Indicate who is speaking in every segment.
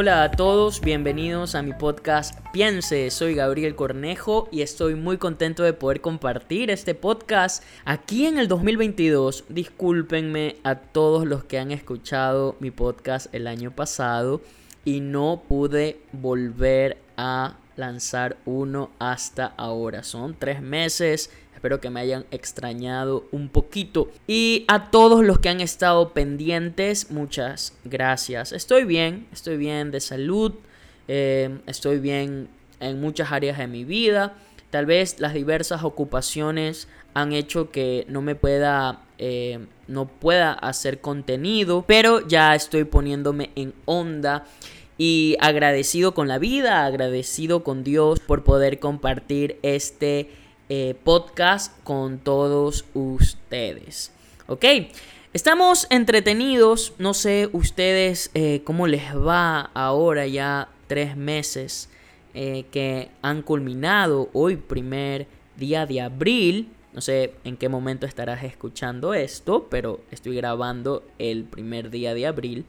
Speaker 1: Hola a todos, bienvenidos a mi podcast Piense, soy Gabriel Cornejo y estoy muy contento de poder compartir este podcast aquí en el 2022. Discúlpenme a todos los que han escuchado mi podcast el año pasado y no pude volver a lanzar uno hasta ahora. Son tres meses Espero que me hayan extrañado un poquito. Y a todos los que han estado pendientes, muchas gracias. Estoy bien, estoy bien de salud, eh, estoy bien en muchas áreas de mi vida. Tal vez las diversas ocupaciones han hecho que no me pueda eh, no pueda hacer contenido, pero ya estoy poniéndome en onda y agradecido con la vida, agradecido con Dios por poder compartir este eh, podcast con todos ustedes. ¿Ok? Estamos entretenidos, no sé ustedes eh, cómo les va ahora ya tres meses eh, que han culminado hoy primer día de abril. No sé en qué momento estarás escuchando esto, pero estoy grabando el primer día de abril.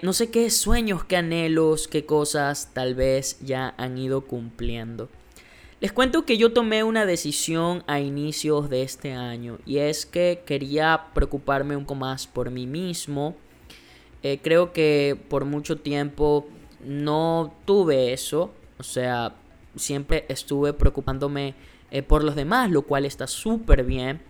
Speaker 1: no sé qué sueños, qué anhelos, qué cosas tal vez ya han ido cumpliendo. Les cuento que yo tomé una decisión a inicios de este año y es que quería preocuparme un poco más por mí mismo. Eh, creo que por mucho tiempo no tuve eso, o sea, siempre estuve preocupándome eh, por los demás, lo cual está súper bien.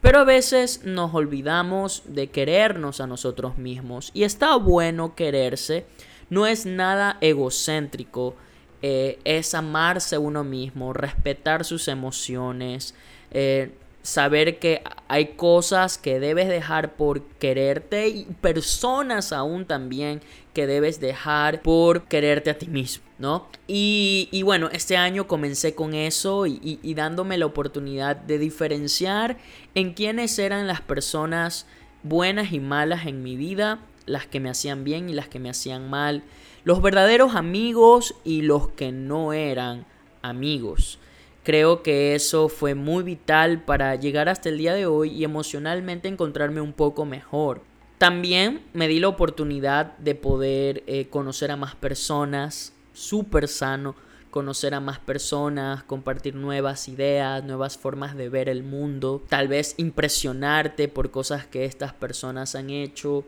Speaker 1: Pero a veces nos olvidamos de querernos a nosotros mismos y está bueno quererse, no es nada egocéntrico eh, es amarse uno mismo, respetar sus emociones, eh, saber que hay cosas que debes dejar por quererte y personas aún también que debes dejar por quererte a ti mismo, ¿no? Y, bueno, este año comencé con eso y, y dándome la oportunidad de diferenciar en quiénes eran las personas buenas y malas en mi vida, las que me hacían bien y las que me hacían mal los verdaderos amigos y los que no eran amigos. Creo que eso fue muy vital para llegar hasta el día de hoy y emocionalmente encontrarme un poco mejor. También me di la oportunidad de poder eh, conocer a más personas, súper sano, conocer a más personas, compartir nuevas ideas, nuevas formas de ver el mundo, tal vez impresionarte por cosas que estas personas han hecho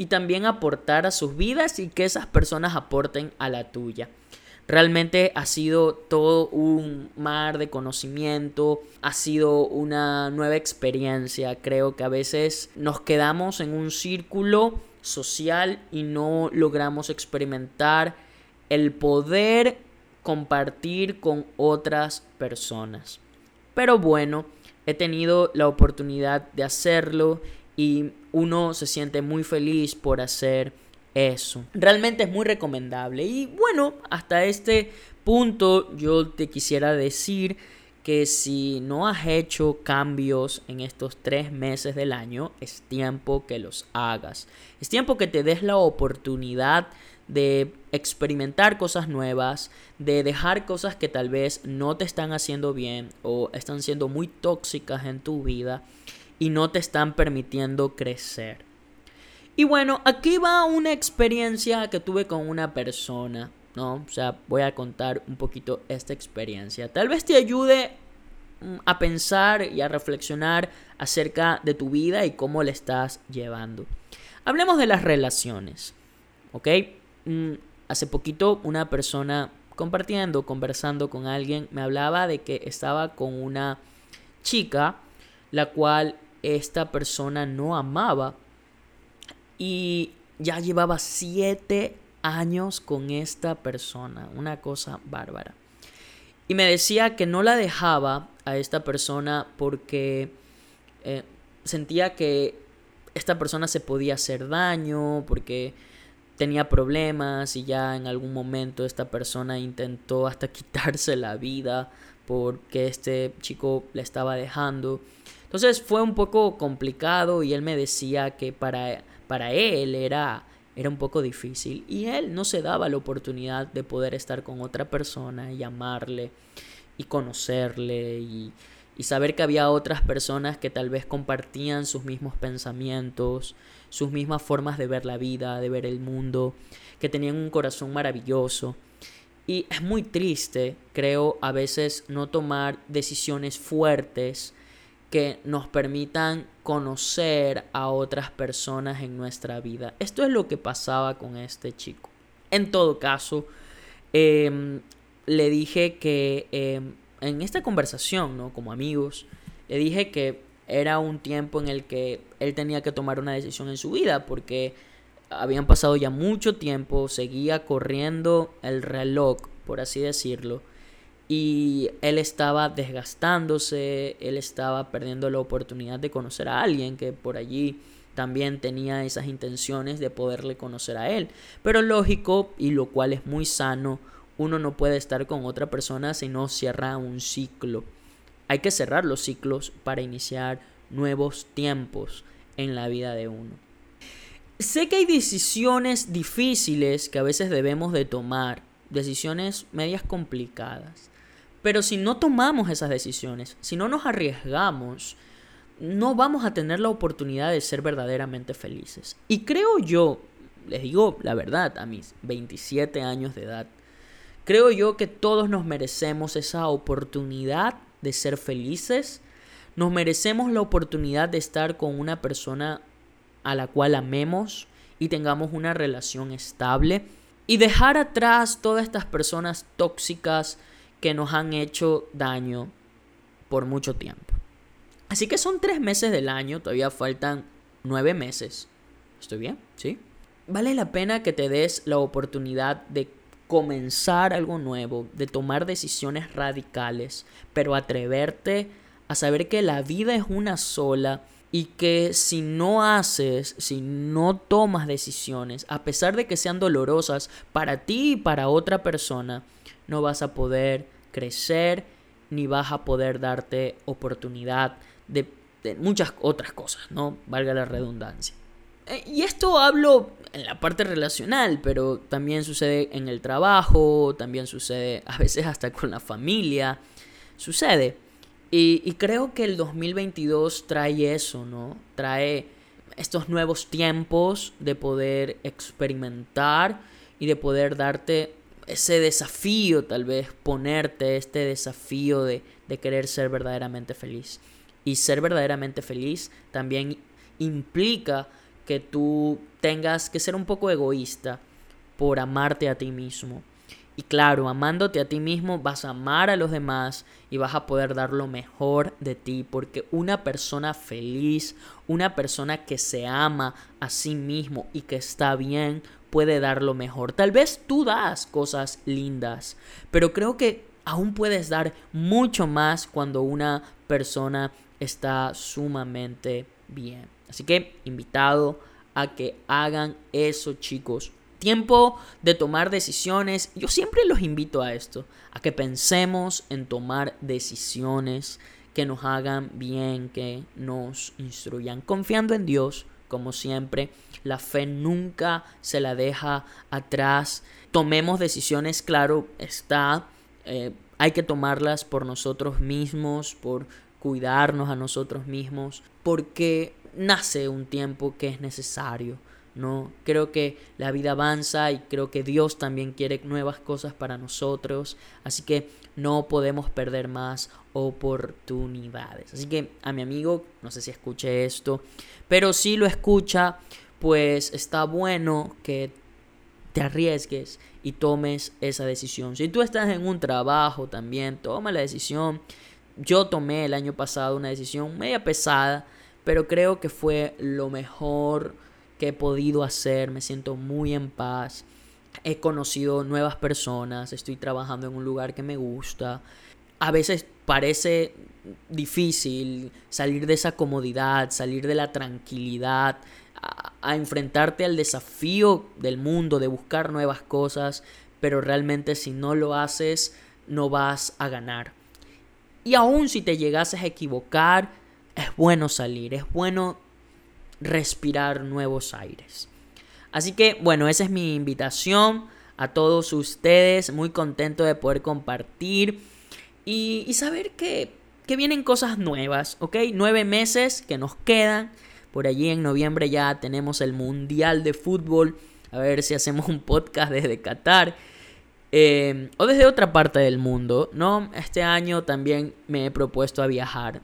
Speaker 1: y también aportar a sus vidas y que esas personas aporten a la tuya. Realmente ha sido todo un mar de conocimiento, ha sido una nueva experiencia. Creo que a veces nos quedamos en un círculo social y no logramos experimentar el poder compartir con otras personas. Pero bueno, he tenido la oportunidad de hacerlo y uno se siente muy feliz por hacer eso. Realmente es muy recomendable. Y bueno, hasta este punto yo te quisiera decir que si no has hecho cambios en estos tres meses del año, es tiempo que los hagas. Es tiempo que te des la oportunidad de experimentar cosas nuevas, de dejar cosas que tal vez no te están haciendo bien o están siendo muy tóxicas en tu vida y no te están permitiendo crecer. Y bueno, aquí va una experiencia que tuve con una persona, ¿no? O sea, voy a contar un poquito esta experiencia. Tal vez te ayude mm, a pensar y a reflexionar acerca de tu vida y cómo le estás llevando. Hablemos de las relaciones, ¿ok? Mm, hace poquito una persona compartiendo, conversando con alguien, me hablaba de que estaba con una chica la cual esta persona no amaba y ya llevaba siete años con esta persona, una cosa bárbara. Y me decía que no la dejaba a esta persona porque eh, sentía que esta persona se podía hacer daño, porque tenía problemas y ya en algún momento esta persona intentó hasta quitarse la vida porque este chico le estaba dejando. Entonces fue un poco complicado y él me decía que para, para él era, era un poco difícil y él no se daba la oportunidad de poder estar con otra persona y amarle y conocerle y, y saber que había otras personas que tal vez compartían sus mismos pensamientos, sus mismas formas de ver la vida, de ver el mundo, que tenían un corazón maravilloso. Y es muy triste, creo, a veces no tomar decisiones fuertes que nos permitan conocer a otras personas en nuestra vida. Esto es lo que pasaba con este chico. En todo caso, em, le dije que em, en esta conversación, ¿no? Como amigos, le dije que era un tiempo en el que él tenía que tomar una decisión en su vida porque habían pasado ya mucho tiempo, seguía corriendo el reloj, por así decirlo, y él estaba desgastándose, él estaba perdiendo la oportunidad de conocer a alguien que por allí también tenía esas intenciones de poderle conocer a él. Pero lógico, y lo cual es muy sano, uno no puede estar con otra persona si no cierra un ciclo. Hay que cerrar los ciclos para iniciar nuevos tiempos en la vida de uno. Sé que hay decisiones difíciles que a veces debemos de tomar, decisiones medias complicadas. Pero si no tomamos esas decisiones, si no nos arriesgamos, no vamos a tener la oportunidad de ser verdaderamente felices. Y creo yo, les digo la verdad, a mis 27 años de edad, creo yo que todos nos merecemos esa oportunidad de ser felices. Nos merecemos la oportunidad de estar con una persona a la cual amemos y tengamos una relación estable. Y dejar atrás todas estas personas tóxicas, que nos han hecho daño por mucho tiempo. Así que son tres meses del año, todavía faltan nueve meses. ¿Estoy bien? ¿Sí? Vale la pena que te des la oportunidad de comenzar algo nuevo, de tomar decisiones radicales, pero atreverte a saber que la vida es una sola y que si no haces, si no tomas decisiones, a pesar de que sean dolorosas para ti y para otra persona, no vas a poder crecer ni vas a poder darte oportunidad de, muchas otras cosas, ¿no? Valga la redundancia. Eh, y esto hablo en la parte relacional, pero también sucede en el trabajo, también sucede a veces hasta con la familia, sucede. Y, y creo que el 2022 trae eso, ¿no? Trae estos nuevos tiempos de poder experimentar y de poder darte ese desafío, tal vez ponerte este desafío de, de querer ser verdaderamente feliz. Y ser verdaderamente feliz también implica que tú tengas que ser un poco egoísta por amarte a ti mismo. Y claro, amándote a ti mismo vas a amar a los demás y vas a poder dar lo mejor de ti, porque una persona feliz, una persona que se ama a sí mismo y que está bien, puede dar lo mejor. Tal vez tú das cosas lindas, pero creo que aún puedes dar mucho más cuando una persona está sumamente bien. Así que invitado a que hagan eso, chicos. Tiempo de tomar decisiones. Yo siempre los invito a esto, a que pensemos en tomar decisiones que nos hagan bien, que nos instruyan, confiando en Dios, como siempre. La fe nunca se la deja atrás. Tomemos decisiones, claro, está. Eh, hay que tomarlas por nosotros mismos, por cuidarnos a nosotros mismos, porque nace un tiempo que es necesario. ¿no? Creo que la vida avanza y creo que Dios también quiere nuevas cosas para nosotros, así que no podemos perder más oportunidades. Así que a mi amigo, no sé si escuche esto, pero si lo escucha, pues está bueno que te arriesgues y tomes esa decisión. Si tú estás en un trabajo también, toma la decisión. Yo tomé el año pasado una decisión media pesada, pero creo que fue lo mejor que he podido hacer. Me siento muy en paz. He conocido nuevas personas, estoy trabajando en un lugar que me gusta. A veces parece difícil salir de esa comodidad, salir de la tranquilidad, a, enfrentarte al desafío del mundo, de buscar nuevas cosas, pero realmente si no lo haces, no vas a ganar. Y aún si te llegases a equivocar, es bueno salir, es bueno respirar nuevos aires. Así que bueno, esa es mi invitación a todos ustedes, muy contento de poder compartir y, saber que, que vienen cosas nuevas, ¿ok? Nueve meses que nos quedan Por allí en noviembre ya tenemos el Mundial de Fútbol. A ver si hacemos un podcast desde Qatar. Eh, o desde otra parte del mundo, ¿no? Este año también me he propuesto a viajar.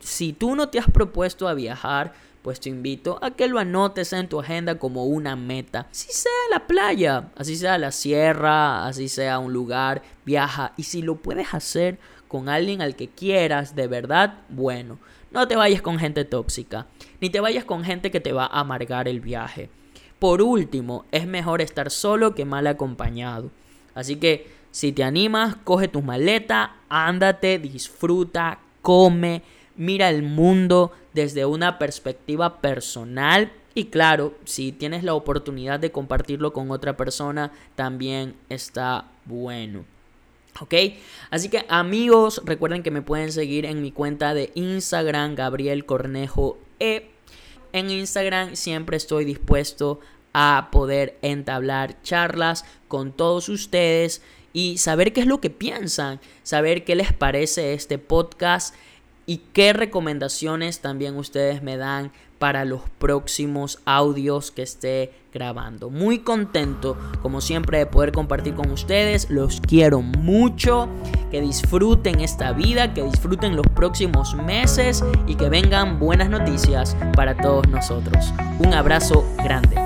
Speaker 1: Si, tú no te has propuesto a viajar, pues te invito a que lo anotes en tu agenda como una meta. Si sea la playa, así sea la sierra, así sea un lugar, viaja. Y si lo puedes hacer con alguien al que quieras, de verdad, bueno. No te vayas con gente tóxica, ni te vayas con gente que te va a amargar el viaje. Por último, es mejor estar solo que mal acompañado. Así que si te animas, coge tus maletas, ándate, disfruta, come, mira el mundo desde una perspectiva personal y claro, si tienes la oportunidad de compartirlo con otra persona, también está bueno. ¿Ok? Así que amigos, recuerden que me pueden seguir en mi cuenta de Instagram, Gabriel Cornejo E. En Instagram siempre estoy dispuesto a poder entablar charlas con todos ustedes y saber qué es lo que piensan, saber qué les parece este podcast y qué recomendaciones también ustedes me dan para los próximos audios que esté grabando. Muy contento, como siempre, de poder compartir con ustedes. Los quiero mucho. Que disfruten esta vida, que disfruten los próximos meses y que vengan buenas noticias para todos nosotros. Un abrazo grande.